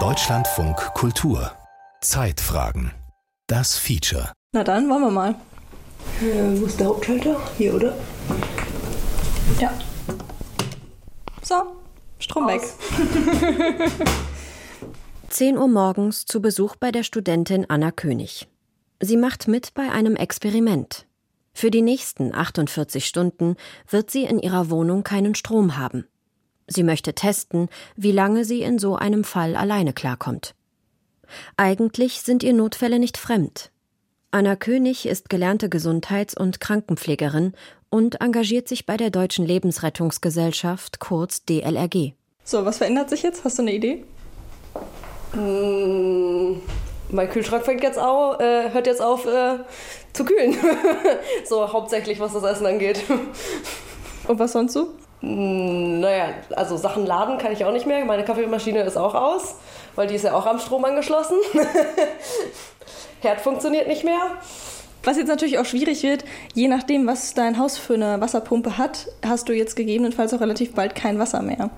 Deutschlandfunk Kultur Zeitfragen Das Feature Na dann, wollen wir mal. Äh, wo ist der Hauptschalter? Hier, oder? Ja. So, Strom weg. 10 Uhr morgens zu Besuch bei der Studentin Anna König. Sie macht mit bei einem Experiment. Für die nächsten 48 Stunden wird sie in ihrer Wohnung keinen Strom haben. Sie möchte testen, wie lange sie in so einem Fall alleine klarkommt. Eigentlich sind ihr Notfälle nicht fremd. Anna König ist gelernte Gesundheits- und Krankenpflegerin und engagiert sich bei der Deutschen Lebensrettungsgesellschaft, kurz DLRG. So, was verändert sich jetzt? Hast du eine Idee? Mmh, mein Kühlschrank fängt jetzt auf, äh, hört jetzt auf äh, zu kühlen. so hauptsächlich, was das Essen angeht. Und was sonst so? Mmh, naja, also Sachen laden kann ich auch nicht mehr. Meine Kaffeemaschine ist auch aus, weil die ist ja auch am Strom angeschlossen. Herd funktioniert nicht mehr. Was jetzt natürlich auch schwierig wird, je nachdem, was dein Haus für eine Wasserpumpe hat, hast du jetzt gegebenenfalls auch relativ bald kein Wasser mehr.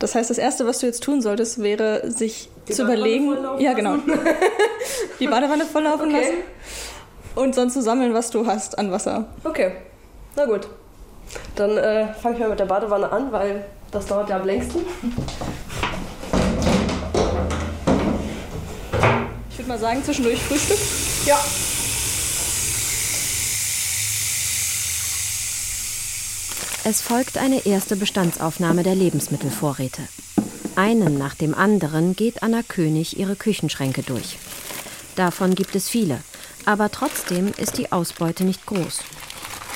Das heißt, das Erste, was du jetzt tun solltest, wäre, sich Die zu Badewanne überlegen, ja genau, die Badewanne volllaufen Okay. lassen und sonst zu sammeln, was du hast an Wasser. Okay, na gut. Dann äh, fange ich mal mit der Badewanne an, weil das dauert ja am längsten. Ich würde mal sagen, zwischendurch Frühstück. Ja. Es folgt eine erste Bestandsaufnahme der Lebensmittelvorräte. Einen nach dem anderen geht Anna König ihre Küchenschränke durch. Davon gibt es viele, aber trotzdem ist die Ausbeute nicht groß.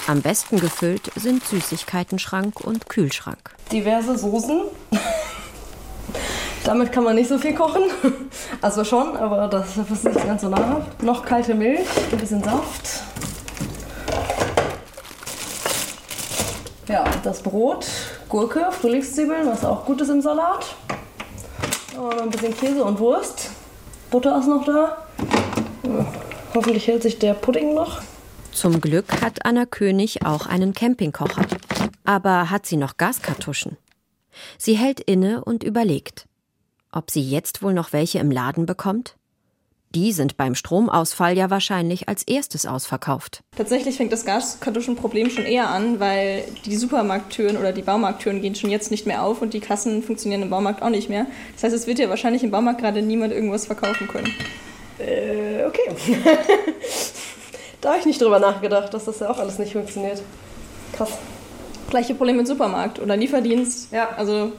Am besten gefüllt sind Süßigkeitenschrank und Kühlschrank. Diverse Soßen. Damit kann man nicht so viel kochen. Also schon, aber das ist nicht ganz so nahrhaft. Noch kalte Milch, ein bisschen Saft. Ja, das Brot, Gurke, Frühlingszwiebeln, was auch gut ist im Salat. Und ein bisschen Käse und Wurst. Butter ist noch da. Hoffentlich hält sich der Pudding noch. Zum Glück hat Anna König auch einen Campingkocher. Aber hat sie noch Gaskartuschen? Sie hält inne und überlegt, ob sie jetzt wohl noch welche im Laden bekommt? Die sind beim Stromausfall ja wahrscheinlich als erstes ausverkauft. Tatsächlich fängt das Gaskartuschenproblem schon eher an, weil die Supermarkttüren oder die Baumarkttüren gehen schon jetzt nicht mehr auf und die Kassen funktionieren im Baumarkt auch nicht mehr. Das heißt, es wird ja wahrscheinlich im Baumarkt gerade niemand irgendwas verkaufen können. Äh, okay. da habe ich nicht drüber nachgedacht, dass das ja auch alles nicht funktioniert. Krass. Gleiche Problem mit Supermarkt oder Lieferdienst. Ja. Also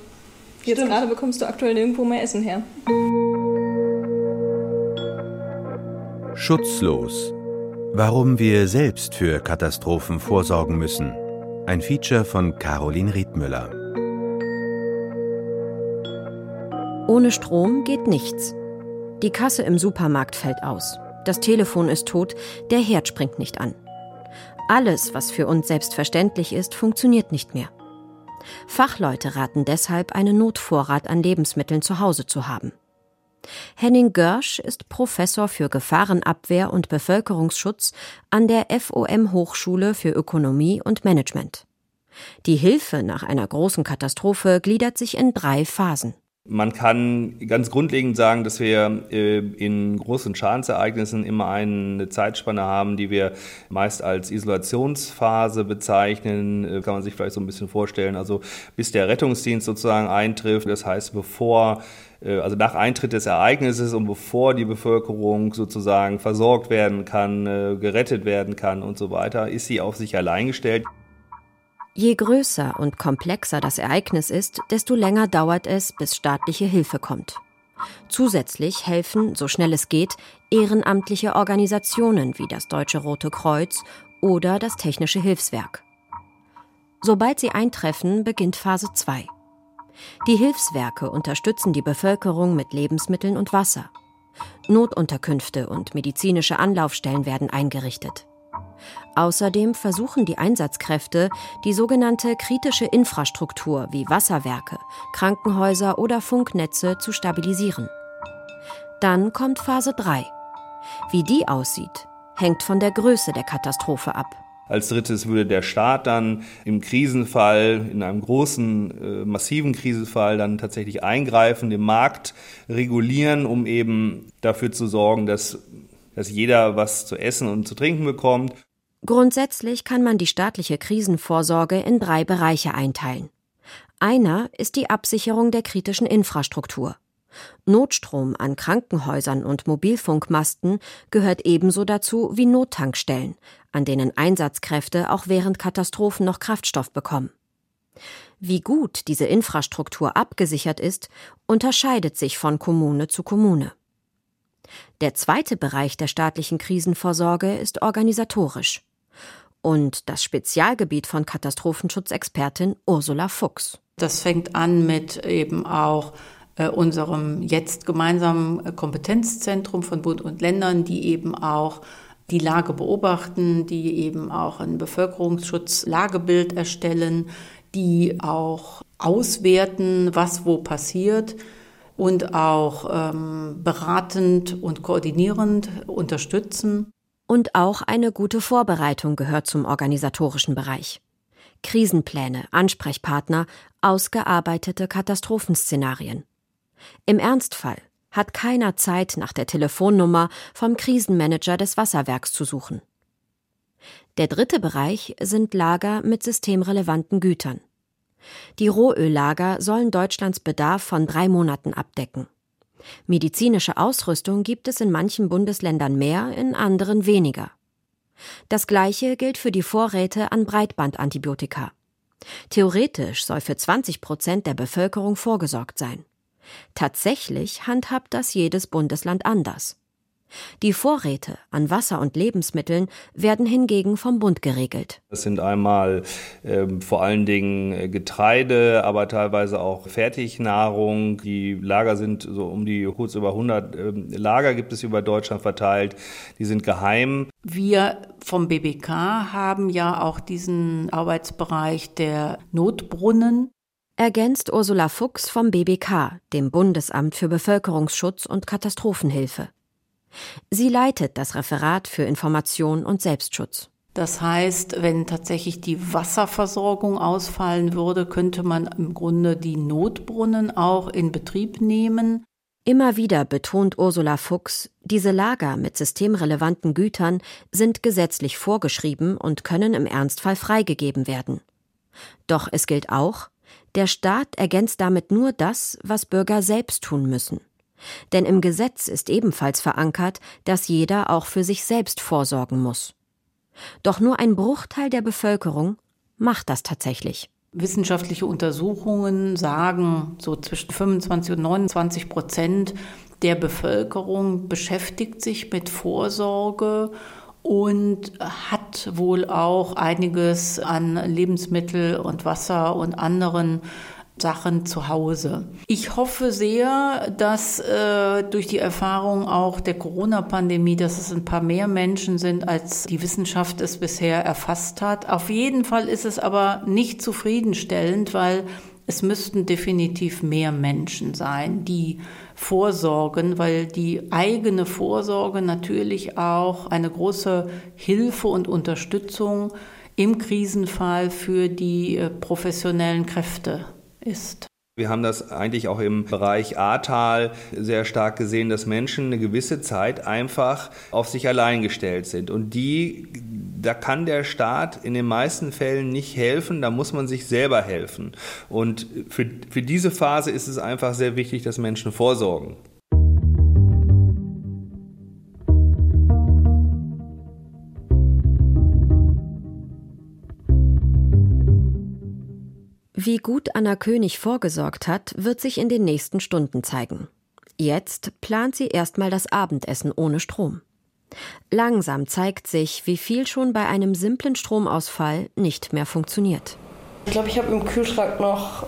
jetzt Stimmt. gerade bekommst du aktuell nirgendwo mehr Essen her. Schutzlos. Warum wir selbst für Katastrophen vorsorgen müssen. Ein Feature von Caroline Riedmüller. Ohne Strom geht nichts. Die Kasse im Supermarkt fällt aus. Das Telefon ist tot, der Herd springt nicht an. Alles, was für uns selbstverständlich ist, funktioniert nicht mehr. Fachleute raten deshalb, einen Notvorrat an Lebensmitteln zu Hause zu haben. Henning Görsch ist Professor für Gefahrenabwehr und Bevölkerungsschutz an der FOM Hochschule für Ökonomie und Management. Die Hilfe nach einer großen Katastrophe gliedert sich in drei Phasen. Man kann ganz grundlegend sagen, dass wir äh, in großen Schadensereignissen immer eine Zeitspanne haben, die wir meist als Isolationsphase bezeichnen. Äh, Kann man sich vielleicht so ein bisschen vorstellen. Also bis der Rettungsdienst sozusagen eintrifft. Das heißt, bevor äh, also nach Eintritt des Ereignisses und bevor die Bevölkerung sozusagen versorgt werden kann, gerettet werden kann und so weiter, ist sie auf sich allein gestellt. Je größer und komplexer das Ereignis ist, desto länger dauert es, bis staatliche Hilfe kommt. Zusätzlich helfen, so schnell es geht, ehrenamtliche Organisationen wie das Deutsche Rote Kreuz oder das Technische Hilfswerk. Sobald sie eintreffen, beginnt Phase 2. Die Hilfswerke unterstützen die Bevölkerung mit Lebensmitteln und Wasser. Notunterkünfte und medizinische Anlaufstellen werden eingerichtet. Außerdem versuchen die Einsatzkräfte, die sogenannte kritische Infrastruktur wie Wasserwerke, Krankenhäuser oder Funknetze zu stabilisieren. Dann kommt Phase 3. Wie die aussieht, hängt von der Größe der Katastrophe ab. Als drittes würde der Staat dann im Krisenfall, in einem großen, äh, massiven Krisenfall dann tatsächlich eingreifen, den Markt regulieren, um eben dafür zu sorgen, dass, dass jeder was zu essen und zu trinken bekommt. Grundsätzlich kann man die staatliche Krisenvorsorge in drei Bereiche einteilen. Einer ist die Absicherung der kritischen Infrastruktur. Notstrom an Krankenhäusern und Mobilfunkmasten gehört ebenso dazu wie Nottankstellen, an denen Einsatzkräfte auch während Katastrophen noch Kraftstoff bekommen. Wie gut diese Infrastruktur abgesichert ist, unterscheidet sich von Kommune zu Kommune. Der zweite Bereich der staatlichen Krisenvorsorge ist organisatorisch. Und das Spezialgebiet von Katastrophenschutzexpertin Ursula Fuchs. Das fängt an mit eben auch äh, unserem jetzt gemeinsamen äh, Kompetenzzentrum von Bund und Ländern, die eben auch die Lage beobachten, die eben auch ein Bevölkerungsschutz-Lagebild erstellen, die auch auswerten, was wo passiert und auch ähm, beratend und koordinierend unterstützen. Und auch eine gute Vorbereitung gehört zum organisatorischen Bereich. Krisenpläne, Ansprechpartner, ausgearbeitete Katastrophenszenarien. Im Ernstfall hat keiner Zeit, nach der Telefonnummer vom Krisenmanager des Wasserwerks zu suchen. Der dritte Bereich sind Lager mit systemrelevanten Gütern. Die Rohöllager sollen Deutschlands Bedarf von drei Monaten abdecken. Medizinische Ausrüstung gibt es in manchen Bundesländern mehr, in anderen weniger. Das gleiche gilt für die Vorräte an Breitbandantibiotika. Theoretisch soll für 20 Prozent der Bevölkerung vorgesorgt sein. Tatsächlich handhabt das jedes Bundesland anders. Die Vorräte an Wasser und Lebensmitteln werden hingegen vom Bund geregelt. Das sind einmal äh, vor allen Dingen äh, Getreide, aber teilweise auch Fertignahrung. Die Lager sind so um die kurz über 100 äh, Lager gibt es über Deutschland verteilt. Die sind geheim. Wir vom BBK haben ja auch diesen Arbeitsbereich der Notbrunnen ergänzt Ursula Fuchs vom BBK, dem Bundesamt für Bevölkerungsschutz und Katastrophenhilfe. Sie leitet das Referat für Information und Selbstschutz. Das heißt, wenn tatsächlich die Wasserversorgung ausfallen würde, könnte man im Grunde die Notbrunnen auch in Betrieb nehmen. Immer wieder betont Ursula Fuchs, diese Lager mit systemrelevanten Gütern sind gesetzlich vorgeschrieben und können im Ernstfall freigegeben werden. Doch es gilt auch, der Staat ergänzt damit nur das, was Bürger selbst tun müssen. Denn im Gesetz ist ebenfalls verankert, dass jeder auch für sich selbst vorsorgen muss. Doch nur ein Bruchteil der Bevölkerung macht das tatsächlich. Wissenschaftliche Untersuchungen sagen, so zwischen 25 und 29 Prozent der Bevölkerung beschäftigt sich mit Vorsorge und hat wohl auch einiges an Lebensmittel und Wasser und anderen Sachen zu Hause. Ich hoffe sehr, dass äh, durch die Erfahrung auch der Corona-Pandemie, dass es ein paar mehr Menschen sind, als die Wissenschaft es bisher erfasst hat. Auf jeden Fall ist es aber nicht zufriedenstellend, weil es müssten definitiv mehr Menschen sein, die vorsorgen, weil die eigene Vorsorge natürlich auch eine große Hilfe und Unterstützung im Krisenfall für die äh, professionellen Kräfte ist. Wir haben das eigentlich auch im Bereich Ahrtal sehr stark gesehen, dass Menschen eine gewisse Zeit einfach auf sich allein gestellt sind. Und die, da kann der Staat in den meisten Fällen nicht helfen, da muss man sich selber helfen. Und für, für diese Phase ist es einfach sehr wichtig, dass Menschen vorsorgen. Wie gut Anna König vorgesorgt hat, wird sich in den nächsten Stunden zeigen. Jetzt plant sie erstmal das Abendessen ohne Strom. Langsam zeigt sich, wie viel schon bei einem simplen Stromausfall nicht mehr funktioniert. Ich glaube, ich habe im Kühlschrank noch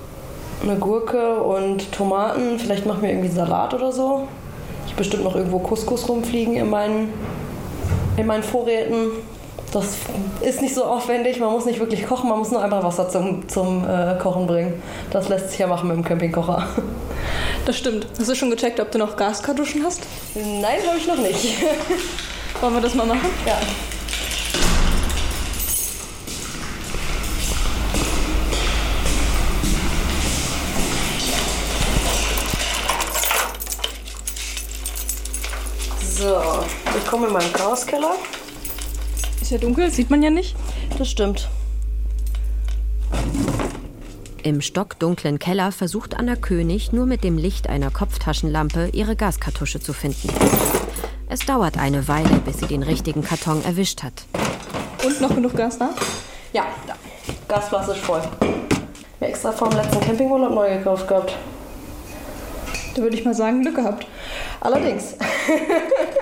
eine Gurke und Tomaten. Vielleicht machen wir irgendwie Salat oder so. Ich bestimmt noch irgendwo Couscous rumfliegen in meinen, in meinen Vorräten. Das ist nicht so aufwendig, man muss nicht wirklich kochen, man muss nur einfach Wasser zum, zum äh, Kochen bringen. Das lässt sich ja machen mit dem Campingkocher. Das stimmt. Hast du schon gecheckt, ob du noch Gaskartuschen hast? Nein, habe ich noch nicht. Wollen wir das mal machen? Ja. So, ich komme in meinen Chaoskeller. Ist ja dunkel, sieht man ja nicht. Das stimmt. Im stockdunklen Keller versucht Anna König nur mit dem Licht einer Kopftaschenlampe ihre Gaskartusche zu finden. Es dauert eine Weile, bis sie den richtigen Karton erwischt hat. Und noch genug Gas da? Ja, da. Gasflasche ist voll. Mir extra vom letzten Campingurlaub neu gekauft gehabt. Da würde ich mal sagen, Glück gehabt. Allerdings.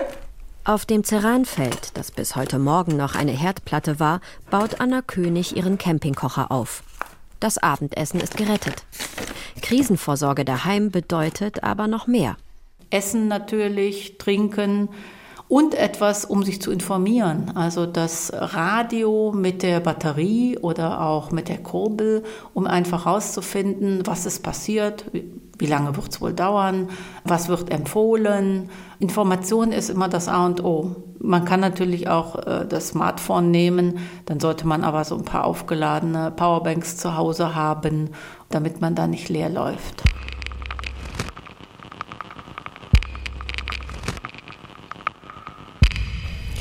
Auf dem Ceranfeld, das bis heute Morgen noch eine Herdplatte war, baut Anna König ihren Campingkocher auf. Das Abendessen ist gerettet. Krisenvorsorge daheim bedeutet aber noch mehr. Essen natürlich, trinken und etwas, um sich zu informieren. Also das Radio mit der Batterie oder auch mit der Kurbel, um einfach herauszufinden, was ist passiert, wie lange wird es wohl dauern, was wird empfohlen. Information ist immer das A und O. Man kann natürlich auch äh, das Smartphone nehmen, dann sollte man aber so ein paar aufgeladene Powerbanks zu Hause haben, damit man da nicht leer läuft.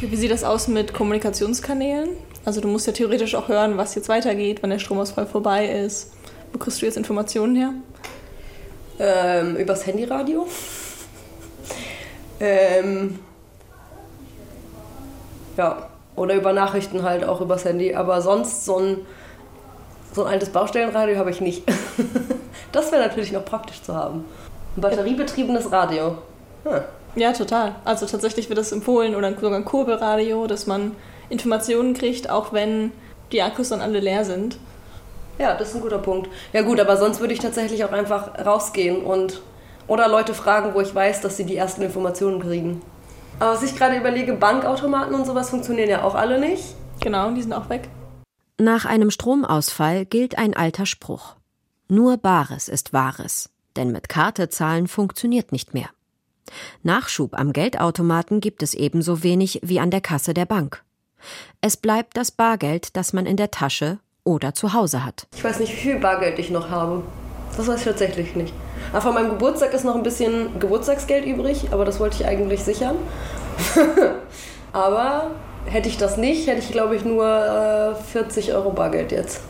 Wie sieht das aus mit Kommunikationskanälen? Also du musst ja theoretisch auch hören, was jetzt weitergeht, wenn der Stromausfall vorbei ist. Wo kriegst du jetzt Informationen her? Ähm, übers Handyradio. Ähm, ja, oder über Nachrichten halt auch übers Handy. Aber sonst so ein, so ein altes Baustellenradio habe ich nicht. das wäre natürlich noch praktisch zu haben. Ein batteriebetriebenes Radio. Hm. Ja, total. Also tatsächlich wird das empfohlen oder sogar ein Kurbelradio, dass man Informationen kriegt, auch wenn die Akkus dann alle leer sind. Ja, das ist ein guter Punkt. Ja gut, aber sonst würde ich tatsächlich auch einfach rausgehen und oder Leute fragen, wo ich weiß, dass sie die ersten Informationen kriegen. Aber was ich gerade überlege, Bankautomaten und sowas funktionieren ja auch alle nicht. Genau, die sind auch weg. Nach einem Stromausfall gilt ein alter Spruch. Nur Bares ist Wahres, denn mit Karte zahlen funktioniert nicht mehr. Nachschub am Geldautomaten gibt es ebenso wenig wie an der Kasse der Bank. Es bleibt das Bargeld, das man in der Tasche oder zu Hause hat. Ich weiß nicht, wie viel Bargeld ich noch habe. Das weiß ich tatsächlich nicht. Aber von meinem Geburtstag ist noch ein bisschen Geburtstagsgeld übrig, aber das wollte ich eigentlich sichern. aber hätte ich das nicht, hätte ich glaube ich nur äh, 40 Euro Bargeld jetzt.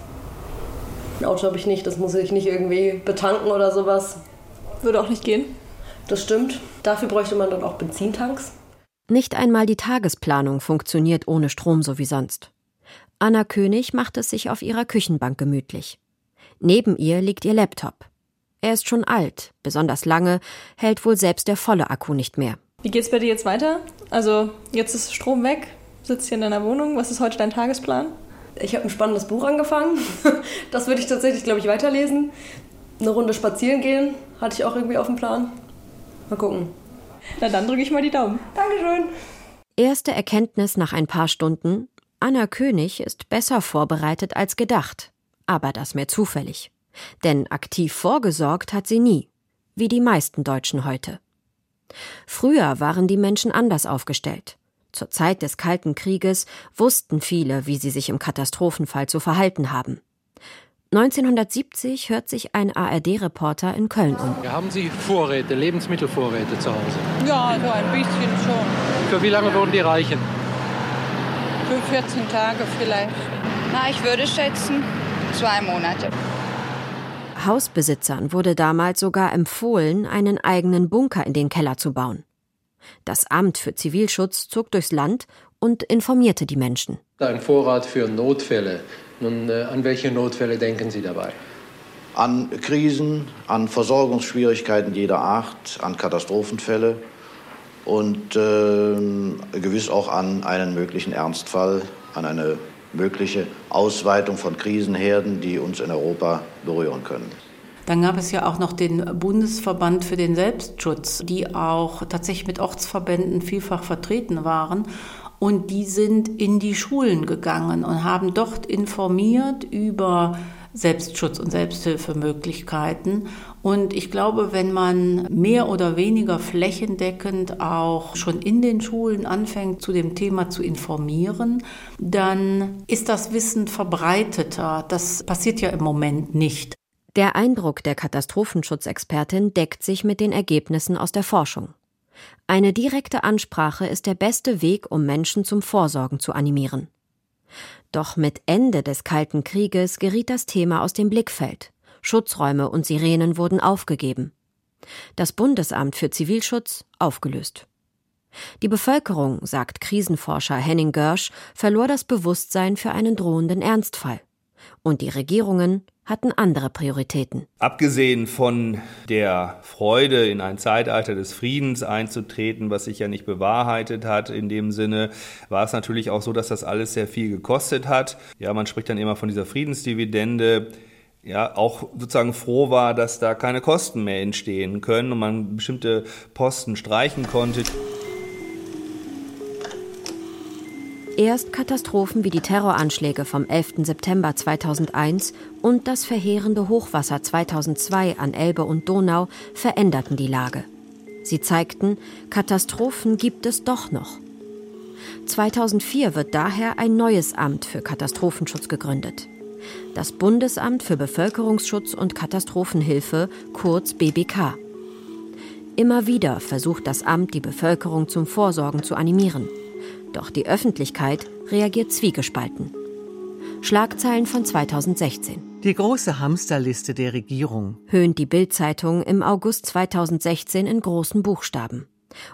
Ein Auto habe ich nicht, das muss ich nicht irgendwie betanken oder sowas. Würde auch nicht gehen. Das stimmt. Dafür bräuchte man dann auch Benzintanks. Nicht einmal die Tagesplanung funktioniert ohne Strom so wie sonst. Anna König macht es sich auf ihrer Küchenbank gemütlich. Neben ihr liegt ihr Laptop. Er ist schon alt, besonders lange, hält wohl selbst der volle Akku nicht mehr. Wie geht's bei dir jetzt weiter? Also, jetzt ist Strom weg, sitzt hier in deiner Wohnung. Was ist heute dein Tagesplan? Ich habe ein spannendes Buch angefangen. Das würde ich tatsächlich, glaube ich, weiterlesen. Eine Runde spazieren gehen, hatte ich auch irgendwie auf dem Plan. Mal gucken. Na dann drücke ich mal die Daumen. Dankeschön. Erste Erkenntnis nach ein paar Stunden. Anna König ist besser vorbereitet als gedacht. Aber das mehr zufällig. Denn aktiv vorgesorgt hat sie nie. Wie die meisten Deutschen heute. Früher waren die Menschen anders aufgestellt. Zur Zeit des Kalten Krieges wussten viele, wie sie sich im Katastrophenfall zu verhalten haben. 1970 hört sich ein ARD-Reporter in Köln um. Haben Sie Vorräte, Lebensmittelvorräte zu Hause? Ja, so ein bisschen schon. Für wie lange würden die reichen? Für 14 Tage vielleicht. Na, ich würde schätzen, zwei Monate. Hausbesitzern wurde damals sogar empfohlen, einen eigenen Bunker in den Keller zu bauen. Das Amt für Zivilschutz zog durchs Land und informierte die Menschen. Ein Vorrat für Notfälle. Nun, äh, an welche Notfälle denken Sie dabei? An Krisen, an Versorgungsschwierigkeiten jeder Art, an Katastrophenfälle und äh, gewiss auch an einen möglichen Ernstfall, an eine mögliche Ausweitung von Krisenherden, die uns in Europa berühren können. Dann gab es ja auch noch den Bundesverband für den Selbstschutz, die auch tatsächlich mit Ortsverbänden vielfach vertreten waren. Und die sind in die Schulen gegangen und haben dort informiert über Selbstschutz und Selbsthilfemöglichkeiten. Und ich glaube, wenn man mehr oder weniger flächendeckend auch schon in den Schulen anfängt, zu dem Thema zu informieren, dann ist das Wissen verbreiteter. Das passiert ja im Moment nicht. Der Eindruck der Katastrophenschutzexpertin deckt sich mit den Ergebnissen aus der Forschung. Eine direkte Ansprache ist der beste Weg, um Menschen zum Vorsorgen zu animieren. Doch mit Ende des Kalten Krieges geriet das Thema aus dem Blickfeld. Schutzräume und Sirenen wurden aufgegeben. Das Bundesamt für Zivilschutz aufgelöst. Die Bevölkerung, sagt Krisenforscher Henning Görsch, verlor das Bewusstsein für einen drohenden Ernstfall. Und die Regierungen hatten andere Prioritäten. Abgesehen von der Freude, in ein Zeitalter des Friedens einzutreten, was sich ja nicht bewahrheitet hat in dem Sinne, war es natürlich auch so, dass das alles sehr viel gekostet hat. Ja, man spricht dann immer von dieser Friedensdividende ja, auch sozusagen froh war, dass da keine Kosten mehr entstehen können und man bestimmte Posten streichen konnte. Erst Katastrophen wie die Terroranschläge vom 11. September 2001 und das verheerende Hochwasser 2002 an Elbe und Donau veränderten die Lage. Sie zeigten, Katastrophen gibt es doch noch. 2004 wird daher ein neues Amt für Katastrophenschutz gegründet. Das Bundesamt für Bevölkerungsschutz und Katastrophenhilfe, kurz BBK. Immer wieder versucht das Amt, die Bevölkerung zum Vorsorgen zu animieren. Doch die Öffentlichkeit reagiert zwiegespalten. Schlagzeilen von 2016. Die große Hamsterliste der Regierung. Höhnt die Bild-Zeitung im August 2016 in großen Buchstaben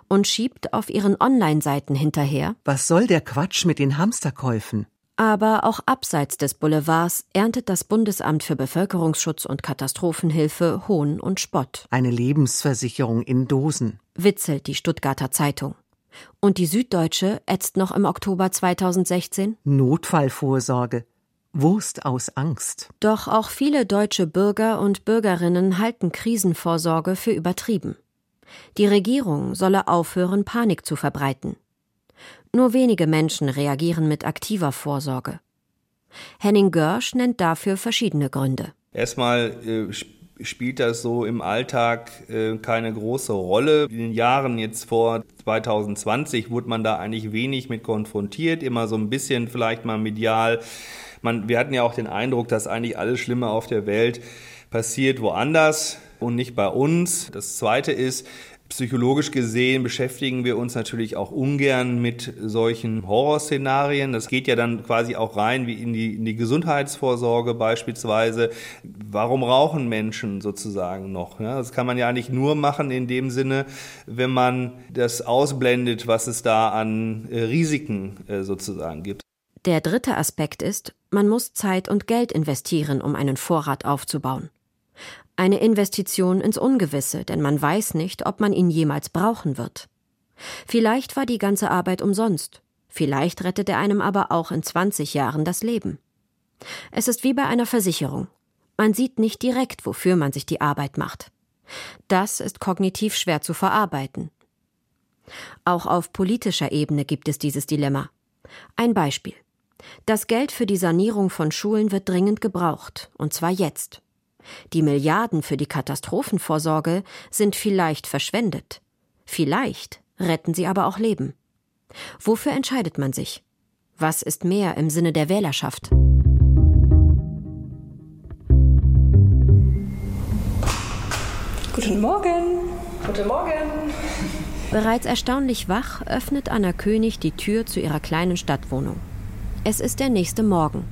und schiebt auf ihren Online-Seiten hinterher. Was soll der Quatsch mit den Hamsterkäufen? Aber auch abseits des Boulevards erntet das Bundesamt für Bevölkerungsschutz und Katastrophenhilfe Hohn und Spott. Eine Lebensversicherung in Dosen. Witzelt die Stuttgarter Zeitung. Und die Süddeutsche ätzt noch im Oktober 2016 Notfallvorsorge. Wurst aus Angst. Doch auch viele deutsche Bürger und Bürgerinnen halten Krisenvorsorge für übertrieben. Die Regierung solle aufhören, Panik zu verbreiten. Nur wenige Menschen reagieren mit aktiver Vorsorge. Henning Görsch nennt dafür verschiedene Gründe. Erstmal äh, spielt das so im Alltag äh, keine große Rolle. In den Jahren jetzt vor 2020 wurde man da eigentlich wenig mit konfrontiert, immer so ein bisschen vielleicht mal medial. Man, wir hatten ja auch den Eindruck, dass eigentlich alles Schlimme auf der Welt passiert woanders und nicht bei uns. Das Zweite ist, Psychologisch gesehen beschäftigen wir uns natürlich auch ungern mit solchen Horrorszenarien. Das geht ja dann quasi auch rein wie in die, in die Gesundheitsvorsorge beispielsweise. Warum rauchen Menschen sozusagen noch? Ja, das kann man ja eigentlich nur machen in dem Sinne, wenn man das ausblendet, was es da an äh, Risiken äh, sozusagen gibt. Der dritte Aspekt ist, man muss Zeit und Geld investieren, um einen Vorrat aufzubauen. Eine Investition ins Ungewisse, denn man weiß nicht, ob man ihn jemals brauchen wird. Vielleicht war die ganze Arbeit umsonst. Vielleicht rettet er einem aber auch in 20 Jahren das Leben. Es ist wie bei einer Versicherung. Man sieht nicht direkt, wofür man sich die Arbeit macht. Das ist kognitiv schwer zu verarbeiten. Auch auf politischer Ebene gibt es dieses Dilemma. Ein Beispiel. Das Geld für die Sanierung von Schulen wird dringend gebraucht, und zwar jetzt. Die Milliarden für die Katastrophenvorsorge sind vielleicht verschwendet. Vielleicht retten sie aber auch Leben. Wofür entscheidet man sich? Was ist mehr im Sinne der Wählerschaft? Guten Morgen. Guten Morgen. Bereits erstaunlich wach öffnet Anna König die Tür zu ihrer kleinen Stadtwohnung. Es ist der nächste Morgen.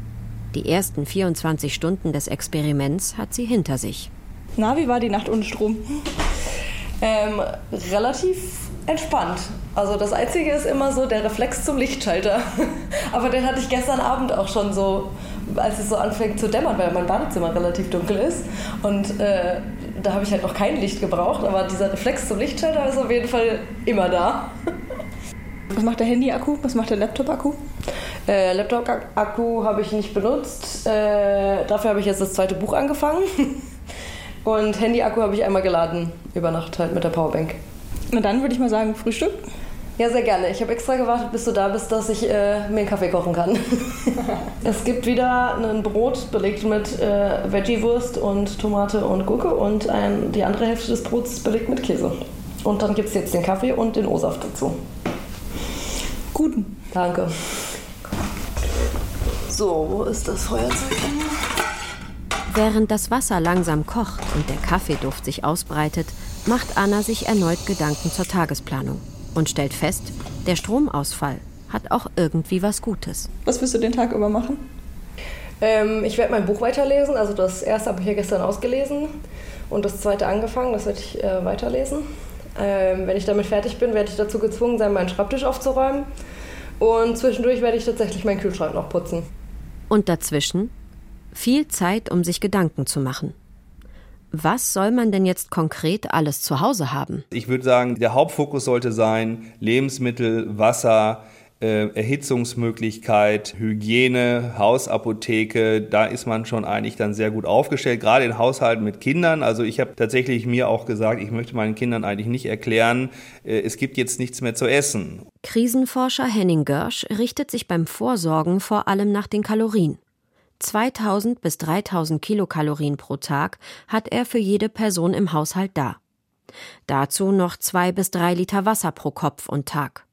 Die ersten 24 Stunden des Experiments hat sie hinter sich. Na, wie war die Nacht ohne Strom? Ähm, relativ entspannt. Also das Einzige ist immer so der Reflex zum Lichtschalter. Aber den hatte ich gestern Abend auch schon so, als es so anfängt zu dämmern, weil mein Badezimmer relativ dunkel ist. Und äh, da habe ich halt noch kein Licht gebraucht, aber dieser Reflex zum Lichtschalter ist auf jeden Fall immer da. Was macht der Handy-Akku? Was macht der Laptop-Akku? Äh, Laptop-Akku habe ich nicht benutzt. Äh, dafür habe ich jetzt das zweite Buch angefangen. Und Handy-Akku habe ich einmal geladen, über Nacht halt mit der Powerbank. Na dann würde ich mal sagen, Frühstück. Ja, sehr gerne. Ich habe extra gewartet, bis du da bist, dass ich äh, mir einen Kaffee kochen kann. es gibt wieder ein Brot belegt mit äh, Veggie-Wurst und Tomate und Gurke und ein, die andere Hälfte des Brots belegt mit Käse. Und dann gibt es jetzt den Kaffee und den O-Saft dazu. Guten. Danke. So, wo ist das Feuerzeug? Während das Wasser langsam kocht und der Kaffeeduft sich ausbreitet, macht Anna sich erneut Gedanken zur Tagesplanung und stellt fest, der Stromausfall hat auch irgendwie was Gutes. Was wirst du den Tag über machen? Ähm, ich werde mein Buch weiterlesen. Also das erste habe ich ja gestern ausgelesen und das zweite angefangen. Das werde ich äh, weiterlesen. Ähm, wenn ich damit fertig bin, werde ich dazu gezwungen sein, meinen Schreibtisch aufzuräumen. Und zwischendurch werde ich tatsächlich meinen Kühlschrank noch putzen. Und dazwischen viel Zeit, um sich Gedanken zu machen. Was soll man denn jetzt konkret alles zu Hause haben? Ich würde sagen, der Hauptfokus sollte sein Lebensmittel, Wasser, Erhitzungsmöglichkeit, Hygiene, Hausapotheke, da ist man schon eigentlich dann sehr gut aufgestellt, gerade in Haushalten mit Kindern. Also ich habe tatsächlich mir auch gesagt, ich möchte meinen Kindern eigentlich nicht erklären, äh, es gibt jetzt nichts mehr zu essen. Krisenforscher Henning Görsch richtet sich beim Vorsorgen vor allem nach den Kalorien. 2000 bis 3000 Kilokalorien pro Tag hat er für jede Person im Haushalt da. Dazu noch zwei bis drei Liter Wasser pro Kopf und Tag.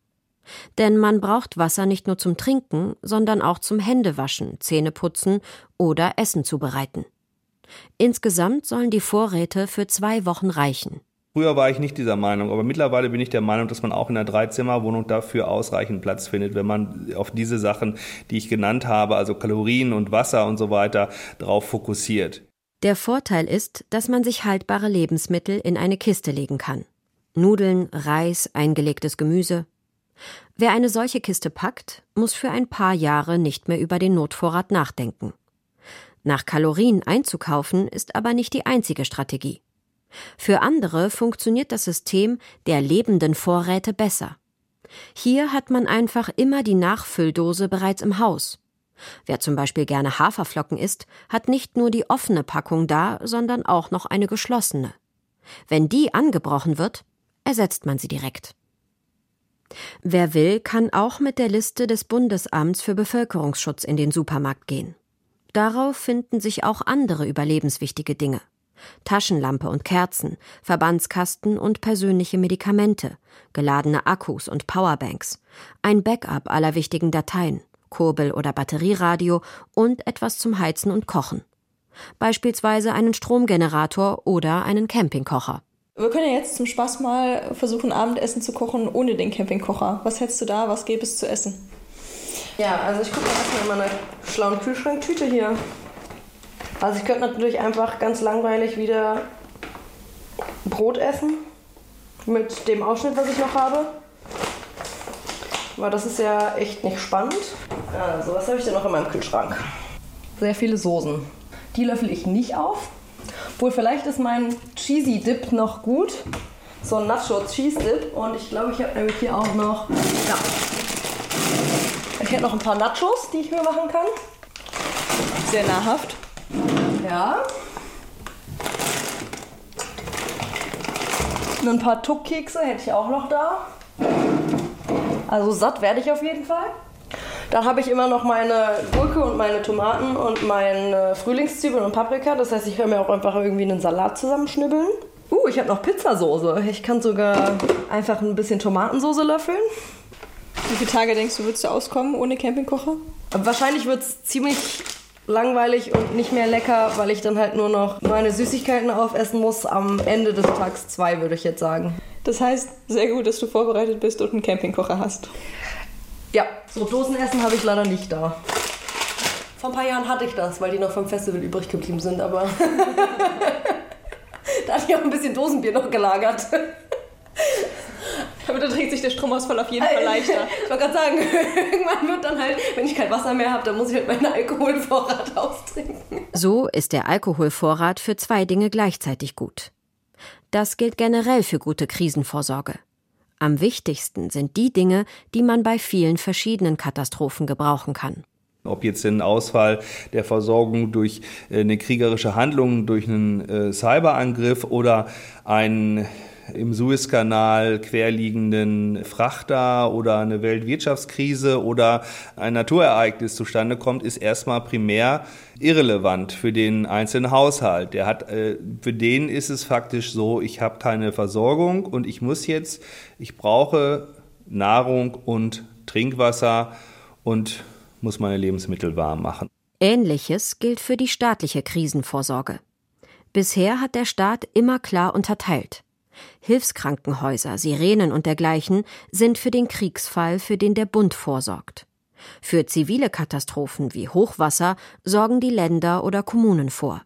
Denn man braucht Wasser nicht nur zum Trinken, sondern auch zum Händewaschen, Zähneputzen oder Essen zubereiten. Insgesamt sollen die Vorräte für zwei Wochen reichen. Früher war ich nicht dieser Meinung, aber mittlerweile bin ich der Meinung, dass man auch in einer Dreizimmerwohnung dafür ausreichend Platz findet, wenn man auf diese Sachen, die ich genannt habe, also Kalorien und Wasser und so weiter, darauf fokussiert. Der Vorteil ist, dass man sich haltbare Lebensmittel in eine Kiste legen kann. Nudeln, Reis, eingelegtes Gemüse, Wer eine solche Kiste packt, muss für ein paar Jahre nicht mehr über den Notvorrat nachdenken. Nach Kalorien einzukaufen ist aber nicht die einzige Strategie. Für andere funktioniert das System der lebenden Vorräte besser. Hier hat man einfach immer die Nachfülldose bereits im Haus. Wer zum Beispiel gerne Haferflocken isst, hat nicht nur die offene Packung da, sondern auch noch eine geschlossene. Wenn die angebrochen wird, ersetzt man sie direkt. Wer will, kann auch mit der Liste des Bundesamts für Bevölkerungsschutz in den Supermarkt gehen. Darauf finden sich auch andere überlebenswichtige Dinge. Taschenlampe und Kerzen, Verbandskasten und persönliche Medikamente, geladene Akkus und Powerbanks, ein Backup aller wichtigen Dateien, Kurbel- oder Batterieradio und etwas zum Heizen und Kochen. Beispielsweise einen Stromgenerator oder einen Campingkocher. Wir können ja jetzt zum Spaß mal versuchen, Abendessen zu kochen ohne den Campingkocher. Was hättest du da? Was gäbe es zu essen? Ja, also ich gucke mal erstmal in meiner schlauen Kühlschranktüte hier. Also ich könnte natürlich einfach ganz langweilig wieder Brot essen. Mit dem Ausschnitt, was ich noch habe. Aber das ist ja echt nicht spannend. Also, was habe ich denn noch in meinem Kühlschrank? Sehr viele Soßen. Die löffel ich nicht auf. Obwohl, vielleicht ist mein Cheesy Dip noch gut. So ein Nacho Cheese Dip. Und ich glaube, ich habe nämlich hier auch noch. Ja. Ich hätte noch ein paar Nachos, die ich mir machen kann. Sehr nahrhaft. Ja. Und ein paar Tuckkekse hätte ich auch noch da. Also satt werde ich auf jeden Fall. Dann habe ich immer noch meine Gurke und meine Tomaten und meine Frühlingszwiebeln und Paprika. Das heißt, ich werde mir auch einfach irgendwie einen Salat zusammenschnibbeln. Uh, ich habe noch Pizzasoße. Ich kann sogar einfach ein bisschen Tomatensoße löffeln. Wie viele Tage denkst du, würdest du auskommen ohne Campingkocher? Wahrscheinlich wird es ziemlich langweilig und nicht mehr lecker, weil ich dann halt nur noch meine Süßigkeiten aufessen muss. Am Ende des Tags zwei, würde ich jetzt sagen. Das heißt, sehr gut, dass du vorbereitet bist und einen Campingkocher hast. Ja, so Dosenessen habe ich leider nicht da. Vor ein paar Jahren hatte ich das, weil die noch vom Festival übrig geblieben sind, aber da hatte ich auch ein bisschen Dosenbier noch gelagert. Aber da trägt sich der Stromausfall auf jeden Fall leichter. Ich wollte gerade sagen, irgendwann wird dann halt, wenn ich kein Wasser mehr habe, dann muss ich halt meinen Alkoholvorrat austrinken. So ist der Alkoholvorrat für zwei Dinge gleichzeitig gut. Das gilt generell für gute Krisenvorsorge. Am wichtigsten sind die Dinge, die man bei vielen verschiedenen Katastrophen gebrauchen kann. Ob jetzt ein Ausfall der Versorgung durch äh, eine kriegerische Handlung, durch einen äh, Cyberangriff oder ein im Suezkanal querliegenden Frachter oder eine Weltwirtschaftskrise oder ein Naturereignis zustande kommt, ist erstmal primär irrelevant für den einzelnen Haushalt. Der hat, äh, für den ist es faktisch so, ich habe keine Versorgung und ich muss jetzt, ich brauche Nahrung und Trinkwasser und muss meine Lebensmittel warm machen. Ähnliches gilt für die staatliche Krisenvorsorge. Bisher hat der Staat immer klar unterteilt. Hilfskrankenhäuser, Sirenen und dergleichen sind für den Kriegsfall, für den der Bund vorsorgt. Für zivile Katastrophen wie Hochwasser sorgen die Länder oder Kommunen vor.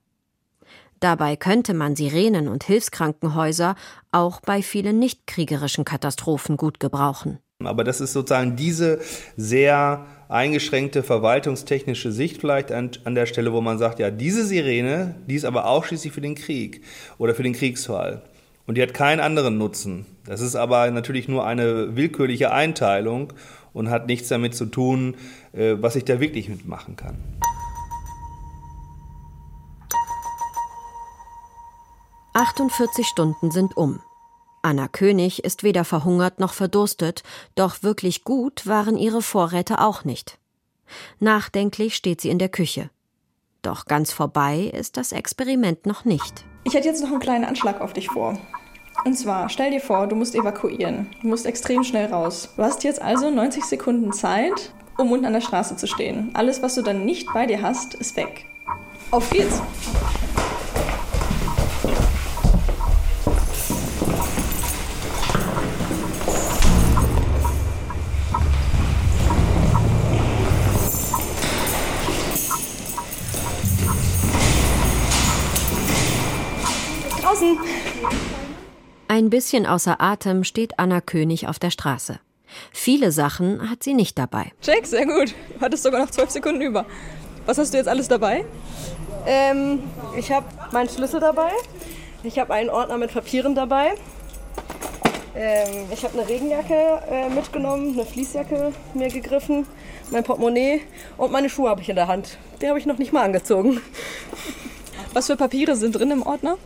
Dabei könnte man Sirenen und Hilfskrankenhäuser auch bei vielen nicht kriegerischen Katastrophen gut gebrauchen. Aber das ist sozusagen diese sehr eingeschränkte verwaltungstechnische Sicht vielleicht an, an, der Stelle, wo man sagt, ja, diese Sirene, die ist aber ausschließlich für den Krieg oder für den Kriegsfall. Und die hat keinen anderen Nutzen. Das ist aber natürlich nur eine willkürliche Einteilung und hat nichts damit zu tun, äh, was ich da wirklich mitmachen kann. »48 Stunden sind um. Anna König ist weder verhungert noch verdurstet, doch wirklich gut waren ihre Vorräte auch nicht. Nachdenklich steht sie in der Küche. Doch ganz vorbei ist das Experiment noch nicht. Ich hätte jetzt noch einen kleinen Anschlag auf dich vor. Und zwar, stell dir vor, du musst evakuieren. Du musst extrem schnell raus. Du hast jetzt also 90 Sekunden Zeit, um unten an der Straße zu stehen. Alles, was du dann nicht bei dir hast, ist weg. Auf geht's! Ein bisschen außer Atem steht Anna König auf der Straße. Viele Sachen hat sie nicht dabei. Check, sehr gut. Du hattest sogar noch zwölf Sekunden über. Was hast du jetzt alles dabei? Ähm, ich habe meinen Schlüssel dabei. Ich habe einen Ordner mit Papieren dabei. Ähm, ich habe eine Regenjacke äh, mitgenommen, eine Fließjacke mir gegriffen, mein Portemonnaie und meine Schuhe habe ich in der Hand. Die habe ich noch nicht mal angezogen. Was für Papiere sind drin im Ordner?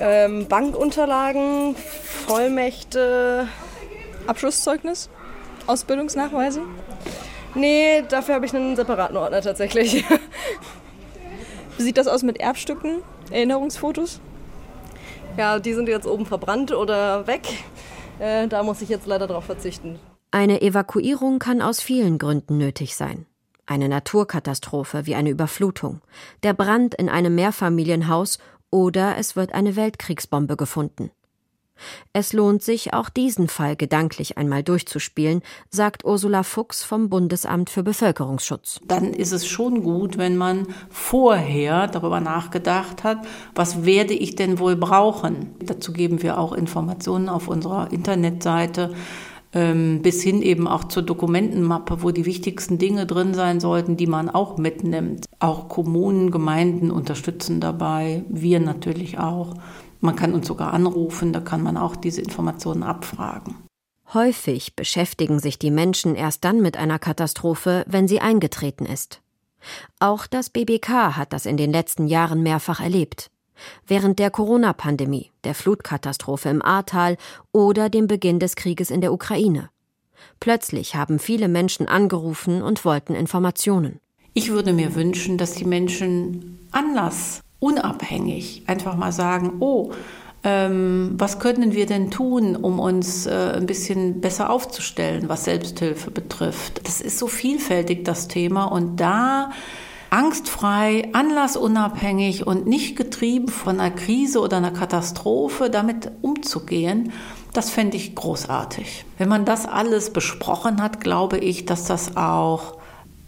Ähm, Bankunterlagen, Vollmächte. Abschlusszeugnis? Ausbildungsnachweise? Nee, dafür habe ich einen separaten Ordner tatsächlich. Wie sieht das aus mit Erbstücken, Erinnerungsfotos? Ja, die sind jetzt oben verbrannt oder weg. Äh, da muss ich jetzt leider drauf verzichten. Eine Evakuierung kann aus vielen Gründen nötig sein. Eine Naturkatastrophe wie eine Überflutung, der Brand in einem Mehrfamilienhaus oder es wird eine Weltkriegsbombe gefunden. Es lohnt sich, auch diesen Fall gedanklich einmal durchzuspielen, sagt Ursula Fuchs vom Bundesamt für Bevölkerungsschutz. Dann ist es schon gut, wenn man vorher darüber nachgedacht hat, was werde ich denn wohl brauchen. Dazu geben wir auch Informationen auf unserer Internetseite bis hin eben auch zur Dokumentenmappe, wo die wichtigsten Dinge drin sein sollten, die man auch mitnimmt. Auch Kommunen, Gemeinden unterstützen dabei, wir natürlich auch. Man kann uns sogar anrufen, da kann man auch diese Informationen abfragen. Häufig beschäftigen sich die Menschen erst dann mit einer Katastrophe, wenn sie eingetreten ist. Auch das BBK hat das in den letzten Jahren mehrfach erlebt während der Corona-Pandemie, der Flutkatastrophe im Ahrtal oder dem Beginn des Krieges in der Ukraine. Plötzlich haben viele Menschen angerufen und wollten Informationen. Ich würde mir wünschen, dass die Menschen Anlass, unabhängig, einfach mal sagen, oh, ähm, was können wir denn tun, um uns äh, ein bisschen besser aufzustellen, was Selbsthilfe betrifft. Das ist so vielfältig, das Thema. Und da angstfrei, anlassunabhängig und nicht getrieben von einer Krise oder einer Katastrophe damit umzugehen, das fände ich großartig. Wenn man das alles besprochen hat, glaube ich, dass das auch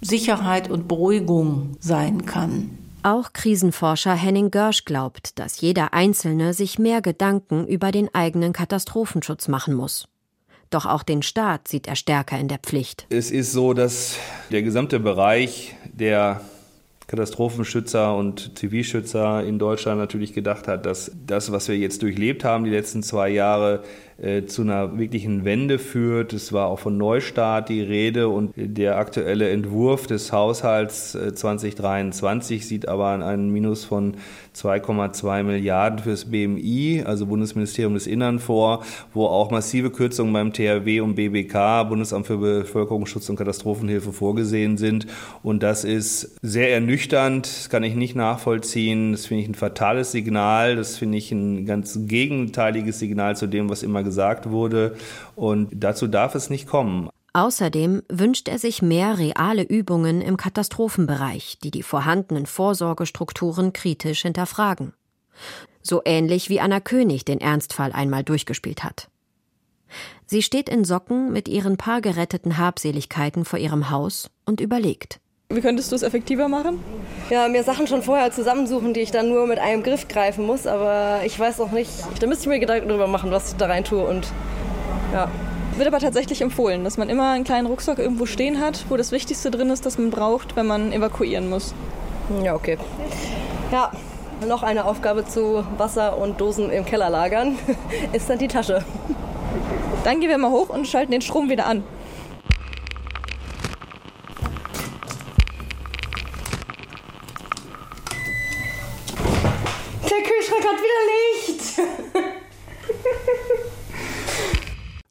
Sicherheit und Beruhigung sein kann. Auch Krisenforscher Henning Görsch glaubt, dass jeder Einzelne sich mehr Gedanken über den eigenen Katastrophenschutz machen muss. Doch auch den Staat sieht er stärker in der Pflicht. Es ist so, dass der gesamte Bereich der Katastrophenschützer und Zivilschützer in Deutschland natürlich gedacht hat, dass das, was wir jetzt durchlebt haben, die letzten zwei Jahre, äh, zu einer wirklichen Wende führt. Es war auch von Neustart die Rede und der aktuelle Entwurf des Haushalts 2023 äh, sieht aber einen Minus von 2,2 Milliarden fürs BMI, also Bundesministerium des Innern vor, wo auch massive Kürzungen beim THW und BBK, Bundesamt für Bevölkerungsschutz und Katastrophenhilfe vorgesehen sind. Und das ist sehr ernüchternd, das kann ich nicht nachvollziehen. Das finde ich ein fatales Signal, das finde ich ein ganz gegenteiliges Signal zu dem, was immer gesagt wurde. Und dazu darf es nicht kommen. Außerdem wünscht er sich mehr reale Übungen im Katastrophenbereich, die die vorhandenen Vorsorgestrukturen kritisch hinterfragen. So ähnlich wie Anna König den Ernstfall einmal durchgespielt hat. Sie steht in Socken mit ihren paar geretteten Habseligkeiten vor ihrem Haus und überlegt. Wie könntest du es effektiver machen? Ja, mir Sachen schon vorher zusammensuchen, die ich dann nur mit einem Griff greifen muss, aber ich weiß noch nicht. Da müsste ich mir Gedanken darüber machen, was ich da rein tue und ja. Wird aber tatsächlich empfohlen, dass man immer einen kleinen Rucksack irgendwo stehen hat, wo das Wichtigste drin ist, das man braucht, wenn man evakuieren muss. Ja, okay. Ja, noch eine Aufgabe zu Wasser und Dosen im Keller lagern ist dann die Tasche. Dann gehen wir mal hoch und schalten den Strom wieder an. Der Kühlschrank hat wieder Licht.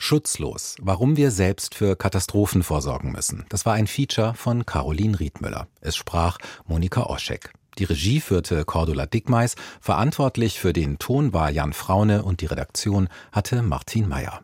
Schutzlos, warum wir selbst für Katastrophen vorsorgen müssen. Das war ein Feature von Caroline Riedmüller. Es sprach Monika Oschek. Die Regie führte Cordula Dickmeis, verantwortlich für den Ton war Jan Fraune und die Redaktion hatte Martin Meyer.